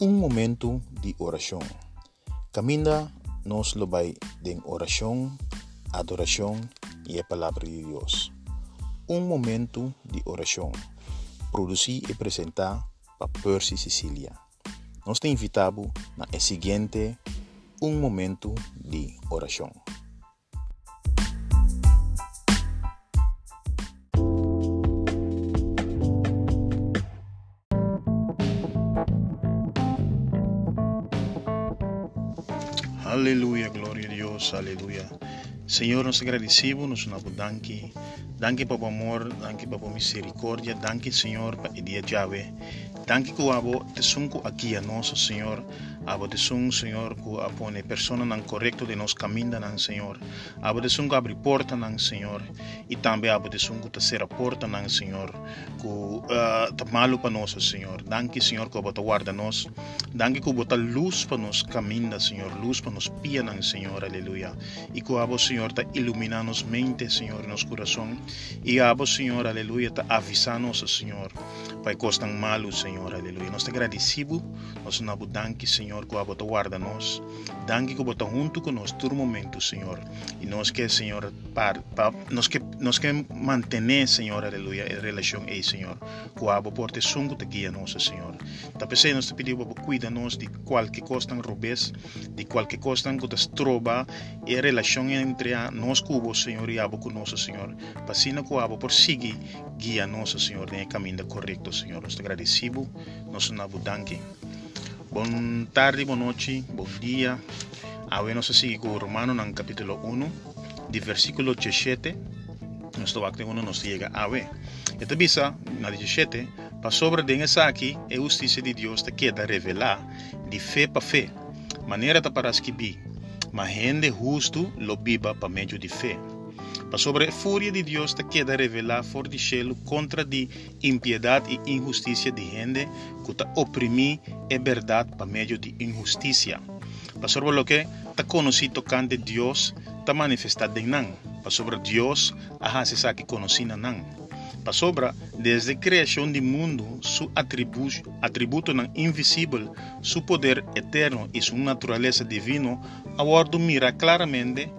um momento de oração. Caminha nos lobai de oração, adoração e a palavra de Deus. Um momento de oração. Produzir e apresentar para Percy Sicília. Nós te invitamos na seguinte um momento de oração. Aleluia, glória a Deus, aleluia. Senhor, nós agradecemos, nós não danke. Danke o amor, danke a misericórdia, danke, Senhor, para dia de Yahweh. Danke que abo te sunco aqui a nosso Senhor. Sun, Senhor, que apone persona nan correcto de nos caminda nan Senhor. Te sun abre porta nan Senhor. E também sun que será porta nan Senhor. Que uh, te malo para nós, Senhor. Danke, Senhor, que abo te guarda nós. Danke que abo te luz para nos caminda, Senhor. Luz para nos pia nan Senhor, aleluia. E que abo, Senhor, te ilumina nos mente, Senhor, nos coração. E abo, Senhor, aleluia, te avisa nos, Senhor. Pai, costan malo, Senhor, aleluia. Nós te agradecemos, nós não danke, Senhor, que você guarda nós. Danke que você junto conosco todo momento, Senhor. E nós quer, Senhor, par, par, nós quer, nós quer manter, Senhor, aleluia, a relação aí, Senhor. Que você porte sungo te guia nós, Senhor. Também nós te pedimos para cuida nós de qualquer coisa robês, de qualquer coisa que te troba e a relação entre nós cubo, Senhor, e abo conosco, Senhor. Que você por seguir guia nós, Senhor, no caminho correto, Senhor. Nós te agradecemos, nós não danke. Bom tarde, boa noite, bom dia. Agora nós seguimos com Romano no capítulo 1, de versículo 17. Nós aqui quando nos chega a ver. Esta bisa, na 17, para sobre de essa aqui, a justiça de Deus te queda revelar de fé para fé. Maneira ta para escrever, mas gente justo lo biba para meio de fé. Para sobre a fúria de Deus te queda revelar for de cielo contra de impiedade e injustiça de gente que te oprimi a verdade para meio de injustiça. Para sobre lo que te conheci tocante Deus te manifestado em nan. Para sobre Deus a se saque conheci nan. Para sobre desde a criação do mundo su atributo, atributo nan invisível, su poder eterno e sua natureza divino, abordo mira claramente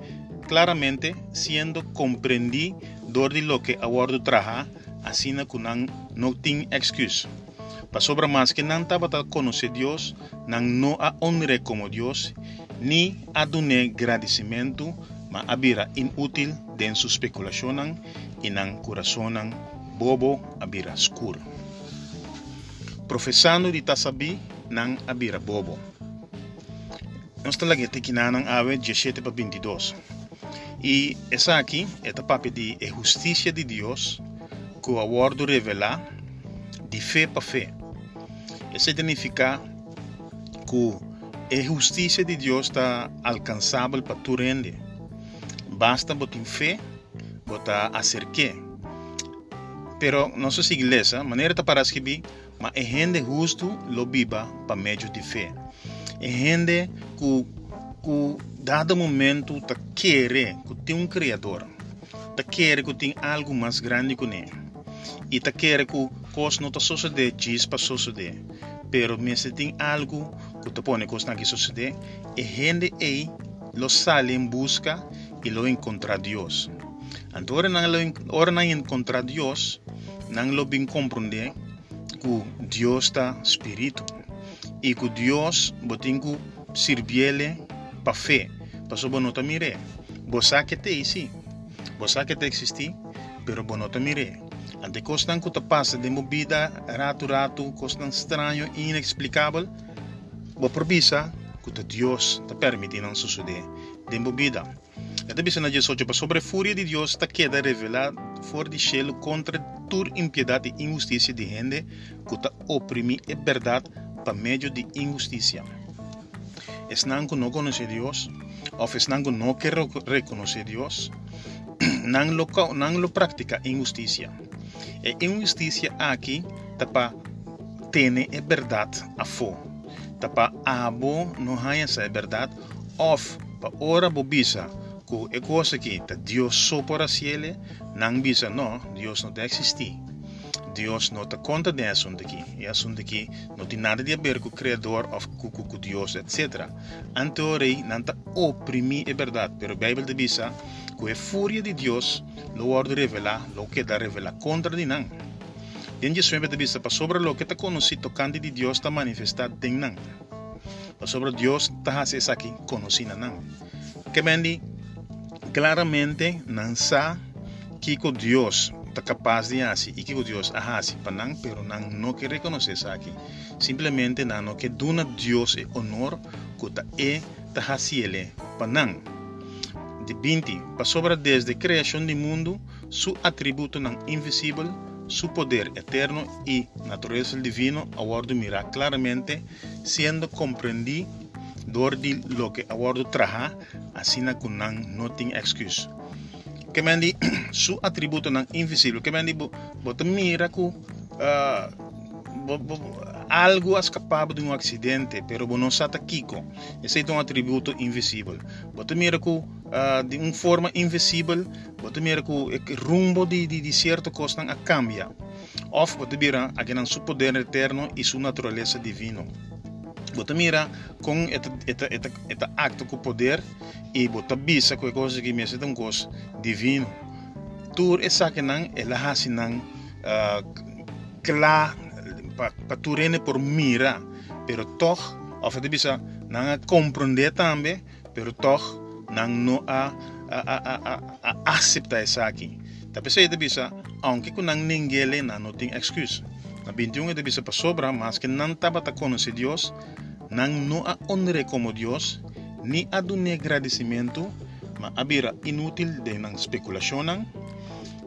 claramente siendo comprendí de lo que abordo traja, así no tiene excusa. Para sobra más que nan tabata conocer Dios, nan no a honre como Dios, ni a donar agradecimiento, ma abira inútil den su especulación y nan corazón bobo abira escuro. Profesando de tasabi, nan abira bobo. Estamos aqui na ave 17 para 22. E essa aqui é a parte de justiça de Deus que o abordo revela de fé para fé. Isso significa que a justiça de Deus está alcançável para tu rende. Basta botar fé, botar acerque. Pero nossa igreja, maneira de para escrever, mas é gente justo lo biba para meio de fé. É gente que, que dado momento tá querer que tem um criador tá querer que tem algo mais grande que ele e tá querer que coisa não tá suceder diz para suceder pero se tem algo que tá põe coisa que suceder e gente aí lo sale em busca e lo encontra Deus então ora não ora não encontra Deus não lo bem compreender que Deus está espírito e que Deus que servir para fé. Paso bonota mire. Bosa que te isi. Bosa que te existi, pero bonota mire. Ante costan que te passa de movida, rato rato, costan estranho e inexplicável, bo provisa que te Deus te permite não suceder de movida. Esta bisa na Jesus para sobre a fúria de Deus está queda revelada fora de cielo contra toda impiedade e injustiça de gente que te oprime a verdade para meio de injustiça. Es não que não conhece Deus, ou es não que não quer reconhecer Deus, não lo, não lo practica injustiça. E injustiça aqui está para ter a verdade a fo. Está para abo não há essa verdade, ou para ora bobisa, que é coisa que Deus só para cielo, não bisa não, Deus não existir. Deus não está conta de assunto aqui. E assunto aqui não tem nada a ver com o Criador ou com, com, com Deus, etc. Anteorei não está oprimir é verdade, mas a Bíblia diz que a fúria de Deus lo ordem revelar, lo que dá revelar contra de não. Dentro de vista para sobre lo que está conhecido tocante de Deus está manifestado em não. Sobre Deus está haciendo aqui conhecido não. Que vende claramente não sabe que Deus está capaz de hacer y que Dios hace pero não no que aqui. Simplesmente não no que dona Dios el honor que está e está haciendo para não. De 20, para sobre desde criação do mundo, su atributo não invisível su poder eterno y naturaleza divino aguardo mirar claramente, siendo comprendido lo que aguardo traja, así que no tiene excusa. Que me di su atributo nan invisible, que me di bota mira que uh, algo escapado de um acidente, pero não está aqui. Esse é um atributo invisível. Bota mira que uh, de uma forma invisível, bota mira o rumbo de, de, de certa coisa não cambia. Of bota mira que não seu poder eterno e sua natureza divina. Bota mira com este, este, este, este acto com poder e bota bisa com coisa que me é um coisa divino. Tur essa que não, ela hasi não uh, claro para tu rene por mira, pero toch, of het bisa nang comprender também, pero toch nang no a a a a a accepta essa aqui. Tapi saya bisa, aunque ku nang ningele na no ting excuse. Na 21 de bisa sobra, mas que não taba ta conhecer Deus, nang no a honre como Deus, ni a dune agradecimento, ma abira inútil de nang especulação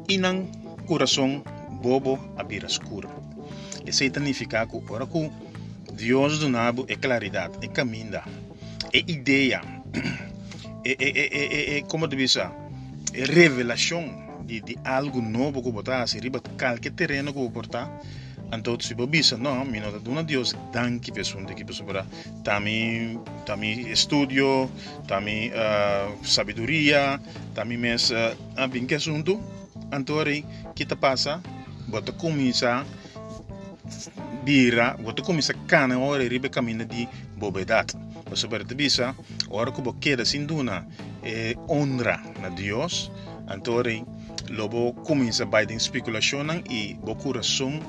e nang coração bobo abira escuro. Isso significa que ora que Deus do nabo é claridade, é caminho, é ideia, é, é, é, é, como diz, é revelação de, de algo novo que botar, se riba qualquer terreno que botar. Se você bisa, não, me nota dona Deus, danke pessoa, que pessoa para tami, tami estudio, tami uh, sabedoria, tami mes uh, bem que assunto, então, que te passa, bota começar bira wata komisa kana ore ribe kamina di bobedat. Paso te bisa ora kubo queda sin duna e honra na Dios antore lobo comienza by den speculationen i bo corazón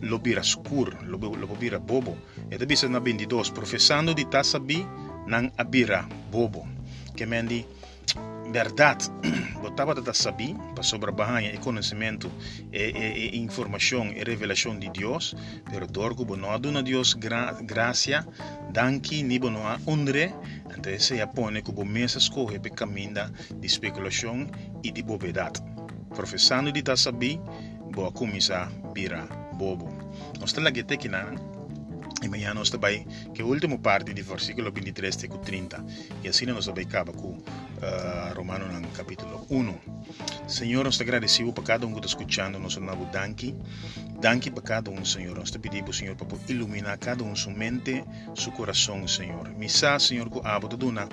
lo bira scur lo lo bira bobo. E te bisa na 22 professando di tasabi nang abira bobo. Que mendi verdade, botava da saber para sobre a e conhecimento e, e, e, informação e revelação de Deus, pero dorgo bono aduna Deus gra, graça, danki ni bono a honre, então se japone que bo mesa escorre pe caminho de especulação e de bobedade. Professando de saber, boa comisa bira bobo. Nós temos que na e amanhã nós também, que última parte do versículo 23 até 30. E assim nós também acaba com uh, Romano no capítulo 1. Senhor, nós te agradecemos por cada um que está escutando nosso novo danke. Danke para cada um, Senhor. Nós te pedimos, Senhor, para iluminar cada um sua mente, seu coração, Senhor. Missa, Senhor, que a bota duna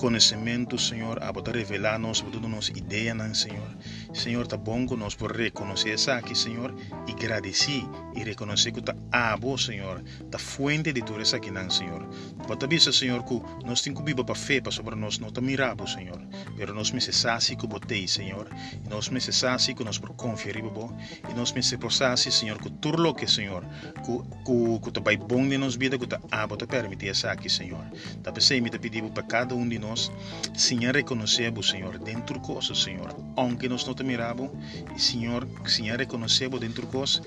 conhecimento, Senhor, a bota revelar nós, bota nossa ideia, Senhor. Senhor, tá bom que nós por reconhecer essa aqui, Senhor, e agradecer e reconhecer que tá abo, Senhor, tá fuente de tudo isso aqui, Senhor. Bota bisa, Senhor, que nós temos que para fé, para sobre nós, não tá mirabo, Senhor. Pero nós me cessassi que botei, Senhor. Nós me cessassi que nós por confiar, e nós me cessassi, Senhor, que tudo lo que, Senhor, que que que tá bom de nós vida, que tá abo te permitir essa aqui, Senhor. Tá pensei me te pedir para cada um de nós, Senhor, reconhecer, Senhor, dentro de coisas, Senhor. Aunque nós não te mirabo, Senhor, Senhor, reconhecer dentro de coisas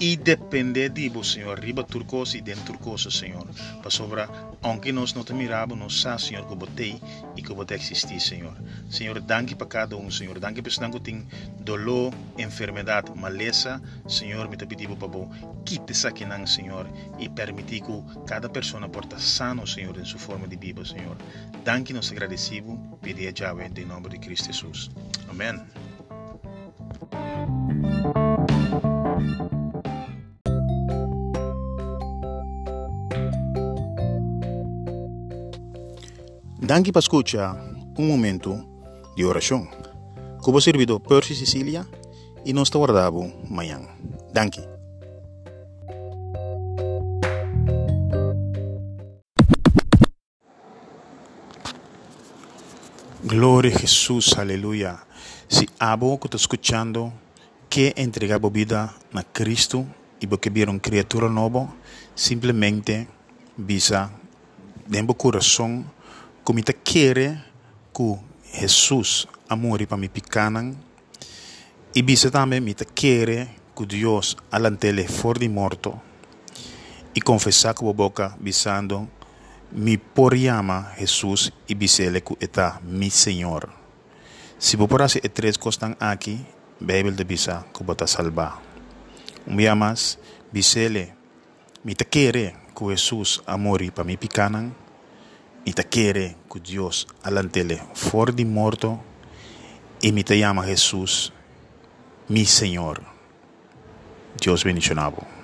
e depender de vos, Senhor, riba turcos e dentro coisas, Senhor. Para sobra, aunque nós não te mirabo, nós sabemos, Senhor, que botei e que botei existir, Senhor. Senhor, danke para cada um, Senhor. Danke para que tem dolor, enfermidade, maleza, Senhor, te pedivo para bom, quite essa aqui, Senhor, e permitir que cada pessoa porta sano, Senhor, em sua forma de vida, Senhor. Danke, nós agradecemos, pedir a Yahweh, em nome de Cristo Jesus. Amém. Danke para escuchar um momento de oração. Como servidor Percy Sicília e nós te guardamos amanhã. Danke. Glória a Jesus, aleluia. Se abo que está escutando, que entregar a vida na Cristo e porque vir uma criatura nova, simplesmente visa dentro do coração como te quer que Jesus amor para mi picanan e visa também me te quer que Deus alantele for de morto e confessar com a boca visando mi por llama Jesus e bisele que está mi Senhor. Se por assim e três costas aqui, Bíblia de bisa que bota salvar. Um dia mais, bisele, me te quere que Jesus amori para mi picanan e te quere que Deus alantele for de morto e me te llama Jesus, mi Senhor. Deus bendicionado.